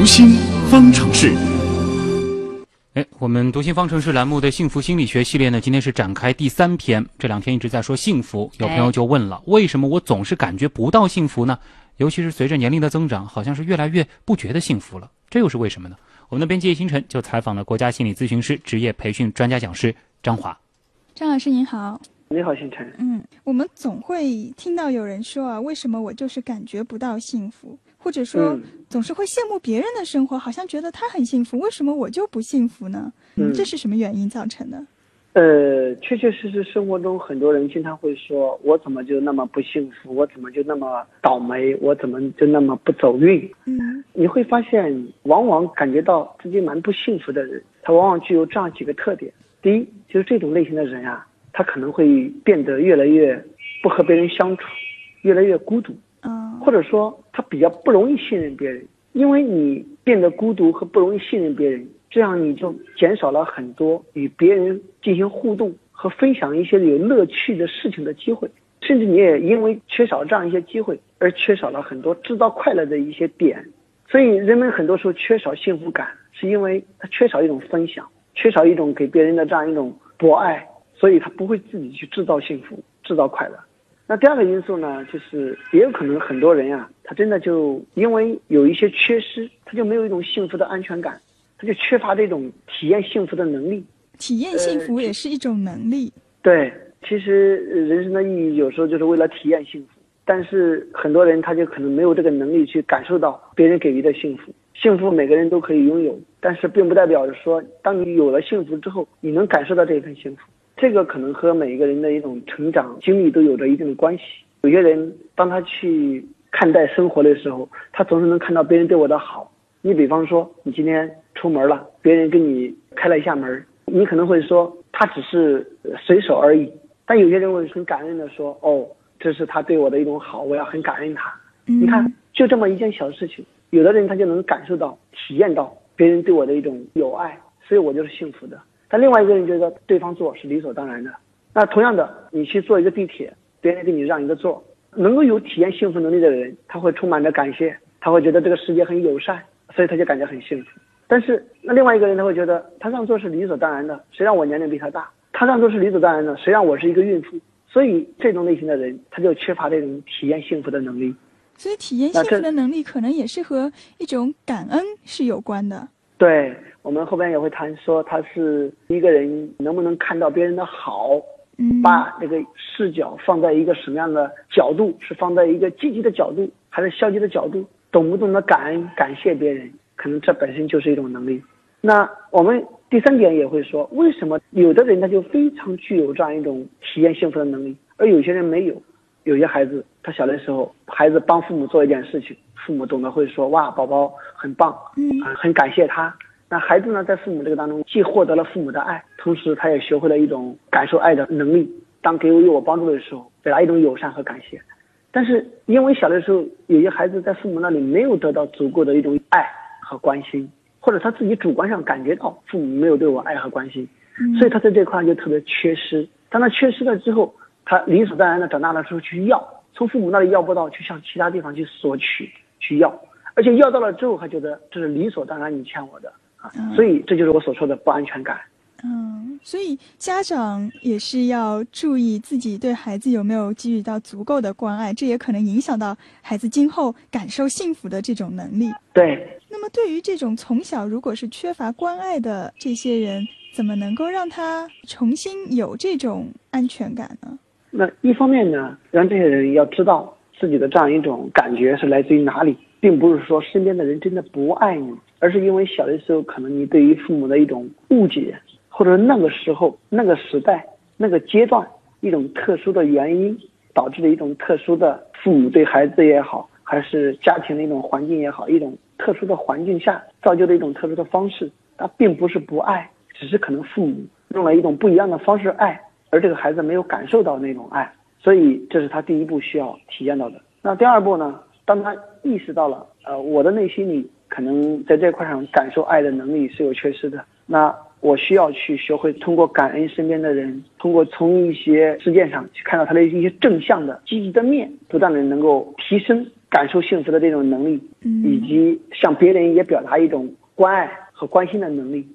读心方程式。哎，我们读心方程式栏目的幸福心理学系列呢，今天是展开第三篇。这两天一直在说幸福，有朋友就问了，为什么我总是感觉不到幸福呢？尤其是随着年龄的增长，好像是越来越不觉得幸福了，这又是为什么呢？我们的编辑叶星辰就采访了国家心理咨询师职业培训专家讲师张华。张老师您好，你好，星辰。嗯，我们总会听到有人说啊，为什么我就是感觉不到幸福？或者说，总是会羡慕别人的生活，好像觉得他很幸福，为什么我就不幸福呢？嗯，这是什么原因造成的？呃，确确实实，生活中很多人经常会说：“我怎么就那么不幸福？我怎么就那么倒霉？我怎么就那么不走运？”嗯，你会发现，往往感觉到自己蛮不幸福的人，他往往具有这样几个特点：第一，就是这种类型的人啊，他可能会变得越来越不和别人相处，越来越孤独。或者说他比较不容易信任别人，因为你变得孤独和不容易信任别人，这样你就减少了很多与别人进行互动和分享一些有乐趣的事情的机会，甚至你也因为缺少这样一些机会而缺少了很多制造快乐的一些点。所以人们很多时候缺少幸福感，是因为他缺少一种分享，缺少一种给别人的这样一种博爱，所以他不会自己去制造幸福、制造快乐。那第二个因素呢，就是也有可能很多人呀，他真的就因为有一些缺失，他就没有一种幸福的安全感，他就缺乏这种体验幸福的能力。体验幸福也是一种能力。对，其实人生的意义有时候就是为了体验幸福，但是很多人他就可能没有这个能力去感受到别人给予的幸福。幸福每个人都可以拥有，但是并不代表着说，当你有了幸福之后，你能感受到这一份幸福。这个可能和每一个人的一种成长经历都有着一定的关系。有些人当他去看待生活的时候，他总是能看到别人对我的好。你比方说，你今天出门了，别人跟你开了一下门，你可能会说他只是随手而已。但有些人会很感恩的说：“哦，这是他对我的一种好，我要很感恩他。”你看，就这么一件小事情，有的人他就能感受到、体验到别人对我的一种友爱，所以我就是幸福的。但另外一个人觉得对方做是理所当然的，那同样的，你去坐一个地铁，别人给你让一个座，能够有体验幸福能力的人，他会充满着感谢，他会觉得这个世界很友善，所以他就感觉很幸福。但是那另外一个人他会觉得他让座是理所当然的，谁让我年龄比他大？他让座是理所当然的，谁让我是一个孕妇？所以这种类型的人他就缺乏这种体验幸福的能力。所以体验幸福的能力可能也是和一种感恩是有关的。对。我们后边也会谈说，他是一个人能不能看到别人的好，把那个视角放在一个什么样的角度，是放在一个积极的角度，还是消极的角度？懂不懂得感恩、感谢别人？可能这本身就是一种能力。那我们第三点也会说，为什么有的人他就非常具有这样一种体验幸福的能力，而有些人没有？有些孩子他小的时候，孩子帮父母做一件事情，父母懂得会说哇，宝宝很棒，嗯，很感谢他。那孩子呢，在父母这个当中，既获得了父母的爱，同时他也学会了一种感受爱的能力。当给予我帮助的时候，表达一种友善和感谢。但是因为小的时候，有些孩子在父母那里没有得到足够的一种爱和关心，或者他自己主观上感觉到父母没有对我爱和关心，所以他在这块就特别缺失。当他缺失了之后，他理所当然的长大了之后去要，从父母那里要不到，去向其他地方去索取去要，而且要到了之后，还觉得这是理所当然，你欠我的。所以这就是我所说的不安全感。嗯，所以家长也是要注意自己对孩子有没有给予到足够的关爱，这也可能影响到孩子今后感受幸福的这种能力。对。那么对于这种从小如果是缺乏关爱的这些人，怎么能够让他重新有这种安全感呢？那一方面呢，让这些人要知道自己的这样一种感觉是来自于哪里，并不是说身边的人真的不爱你。而是因为小的时候，可能你对于父母的一种误解，或者那个时候、那个时代、那个阶段一种特殊的原因，导致的一种特殊的父母对孩子也好，还是家庭的一种环境也好，一种特殊的环境下造就的一种特殊的方式。他并不是不爱，只是可能父母用了一种不一样的方式爱，而这个孩子没有感受到那种爱，所以这是他第一步需要体验到的。那第二步呢？当他意识到了，呃，我的内心里。可能在这块上感受爱的能力是有缺失的，那我需要去学会通过感恩身边的人，通过从一些事件上去看到他的一些正向的、积极的面，不断的能够提升感受幸福的这种能力，以及向别人也表达一种关爱和关心的能力。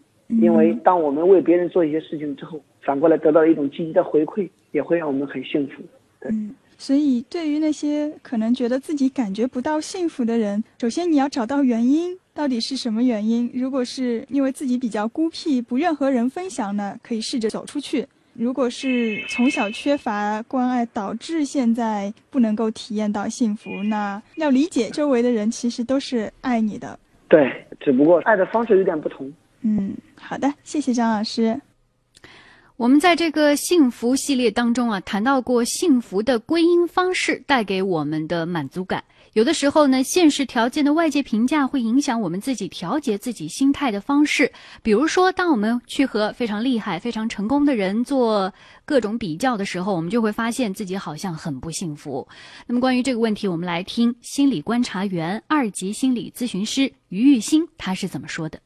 因为当我们为别人做一些事情之后，反过来得到一种积极的回馈，也会让我们很幸福。对。所以，对于那些可能觉得自己感觉不到幸福的人，首先你要找到原因，到底是什么原因？如果是因为自己比较孤僻，不愿和人分享呢，可以试着走出去；如果是从小缺乏关爱导致现在不能够体验到幸福，那要理解周围的人其实都是爱你的。对，只不过爱的方式有点不同。嗯，好的，谢谢张老师。我们在这个幸福系列当中啊，谈到过幸福的归因方式带给我们的满足感。有的时候呢，现实条件的外界评价会影响我们自己调节自己心态的方式。比如说，当我们去和非常厉害、非常成功的人做各种比较的时候，我们就会发现自己好像很不幸福。那么，关于这个问题，我们来听心理观察员、二级心理咨询师于玉欣他是怎么说的。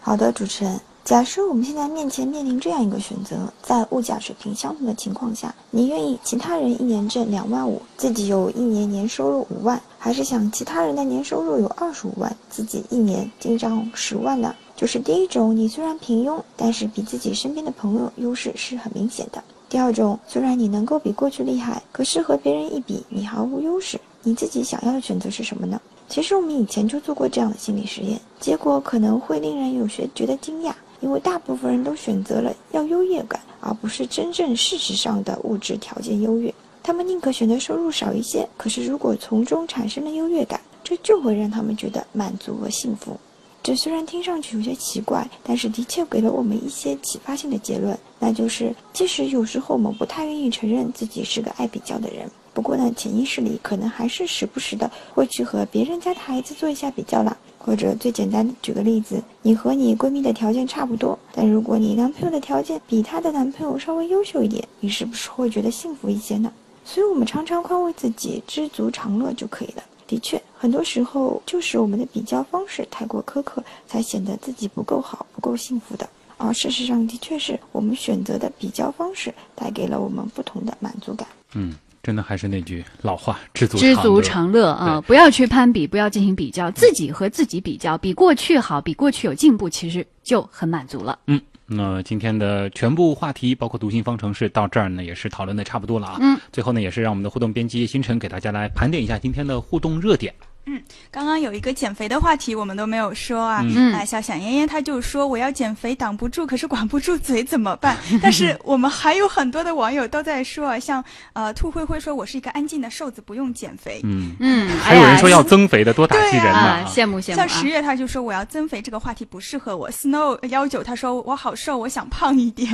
好的，主持人。假设我们现在面前面临这样一个选择，在物价水平相同的情况下，你愿意其他人一年挣两万五，自己有一年年收入五万，还是想其他人的年收入有二十五万，自己一年进账十万呢？就是第一种，你虽然平庸，但是比自己身边的朋友优势是很明显的。第二种，虽然你能够比过去厉害，可是和别人一比，你毫无优势。你自己想要的选择是什么呢？其实我们以前就做过这样的心理实验，结果可能会令人有些觉得惊讶。因为大部分人都选择了要优越感，而不是真正事实上的物质条件优越。他们宁可选择收入少一些，可是如果从中产生了优越感，这就会让他们觉得满足和幸福。这虽然听上去有些奇怪，但是的确给了我们一些启发性的结论，那就是即使有时候我们不太愿意承认自己是个爱比较的人，不过呢，潜意识里可能还是时不时的会去和别人家的孩子做一下比较了。或者最简单的举个例子，你和你闺蜜的条件差不多，但如果你男朋友的条件比她的男朋友稍微优秀一点，你是不是会觉得幸福一些呢？所以，我们常常宽慰自己，知足常乐就可以了。的确，很多时候就是我们的比较方式太过苛刻，才显得自己不够好、不够幸福的。而事实上，的确是我们选择的比较方式带给了我们不同的满足感。嗯。真的还是那句老话，知足知足常乐啊！不要去攀比，不要进行比较，自己和自己比较，比过去好，比过去有进步，其实就很满足了。嗯，那今天的全部话题，包括读心方程式，到这儿呢也是讨论的差不多了啊。嗯，最后呢，也是让我们的互动编辑星辰给大家来盘点一下今天的互动热点。嗯，刚刚有一个减肥的话题，我们都没有说啊。嗯，啊，小小妍妍她就说我要减肥，挡不住，可是管不住嘴怎么办？但是我们还有很多的网友都在说啊，像呃兔灰灰说我是一个安静的瘦子，不用减肥。嗯嗯，还有人说要增肥的，多打击人啊！羡慕羡慕。像十月他就说我要增肥，这个话题不适合我。Snow 幺九他说我好瘦，我想胖一点。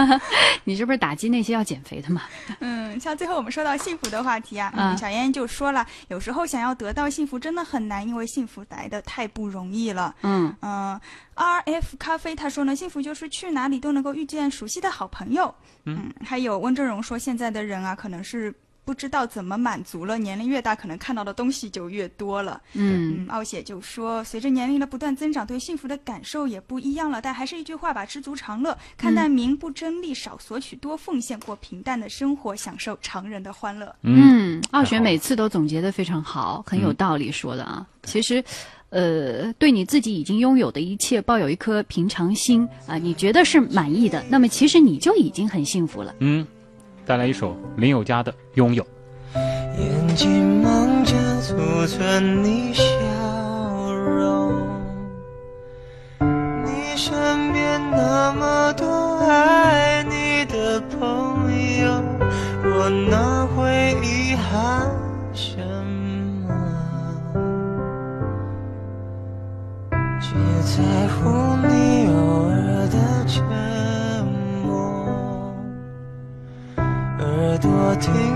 你是不是打击那些要减肥的嘛？嗯，像最后我们说到幸福的话题啊，嗯小妍妍就说了，有时候想要得到幸福真的很难。因为幸福来的太不容易了。嗯嗯，R F 咖啡他说呢，幸福就是去哪里都能够遇见熟悉的好朋友。嗯，还有温正荣说，现在的人啊，可能是。不知道怎么满足了，年龄越大，可能看到的东西就越多了。嗯，傲雪就说，随着年龄的不断增长，对幸福的感受也不一样了。但还是一句话吧，知足常乐，看淡名不争利，少索取，多奉献，过平淡的生活，享受常人的欢乐。嗯，傲雪每次都总结的非常好，很有道理说的啊。其实，呃，对你自己已经拥有的一切抱有一颗平常心啊，你觉得是满意的，那么其实你就已经很幸福了。嗯。带来一首林宥嘉的《拥有》。眼睛忙着储存你笑容，你身边那么多爱你的朋友，我哪会遗憾什么？只在乎停。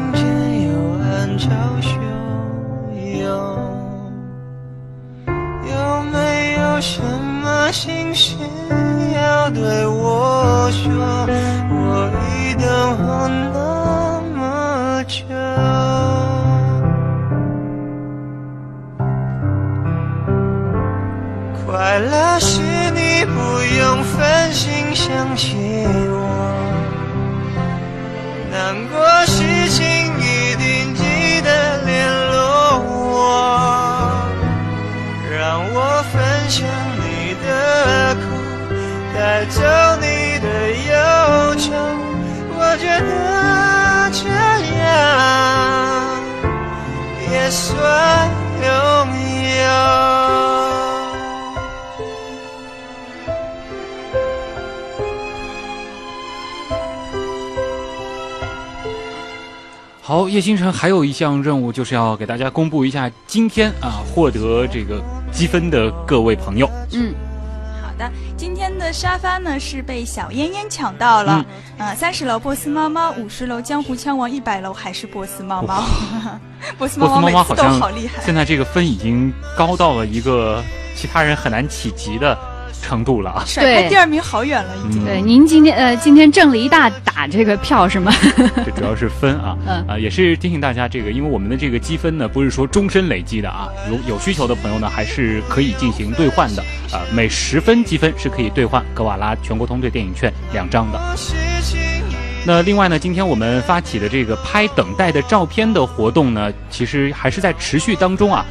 带走你的忧愁。我觉得这样也算拥有。好，叶星辰还有一项任务，就是要给大家公布一下今天啊获得这个积分的各位朋友。嗯，的，今天的沙发呢是被小烟烟抢到了。嗯，三十楼波斯猫猫，五十楼江湖枪王，一百楼还是波斯猫猫。波斯猫猫每次都好厉害。现在这个分已经高到了一个其他人很难企及的。程度了啊，甩开第二名好远了，已经。对，您今天呃，今天挣了一大打这个票是吗？这主要是分啊，啊，也是提醒大家，这个因为我们的这个积分呢，不是说终身累积的啊，有有需求的朋友呢，还是可以进行兑换的啊，每十分积分是可以兑换格瓦拉全国通兑电影券两张的。那另外呢，今天我们发起的这个拍等待的照片的活动呢，其实还是在持续当中啊。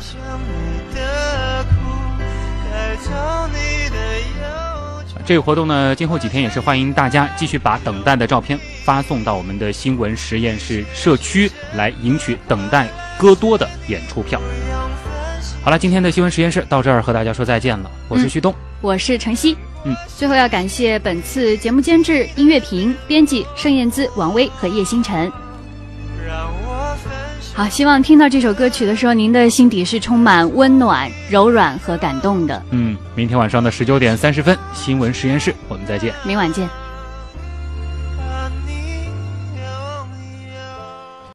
这个活动呢，今后几天也是欢迎大家继续把等待的照片发送到我们的新闻实验室社区来，赢取等待歌多的演出票。好了，今天的新闻实验室到这儿和大家说再见了。我是旭东，我是晨曦。嗯，最后要感谢本次节目监制、音乐评、编辑盛燕姿、王威和叶星辰。好，希望听到这首歌曲的时候，您的心底是充满温暖、柔软和感动的。嗯，明天晚上的十九点三十分，新闻实验室，我们再见。明晚见。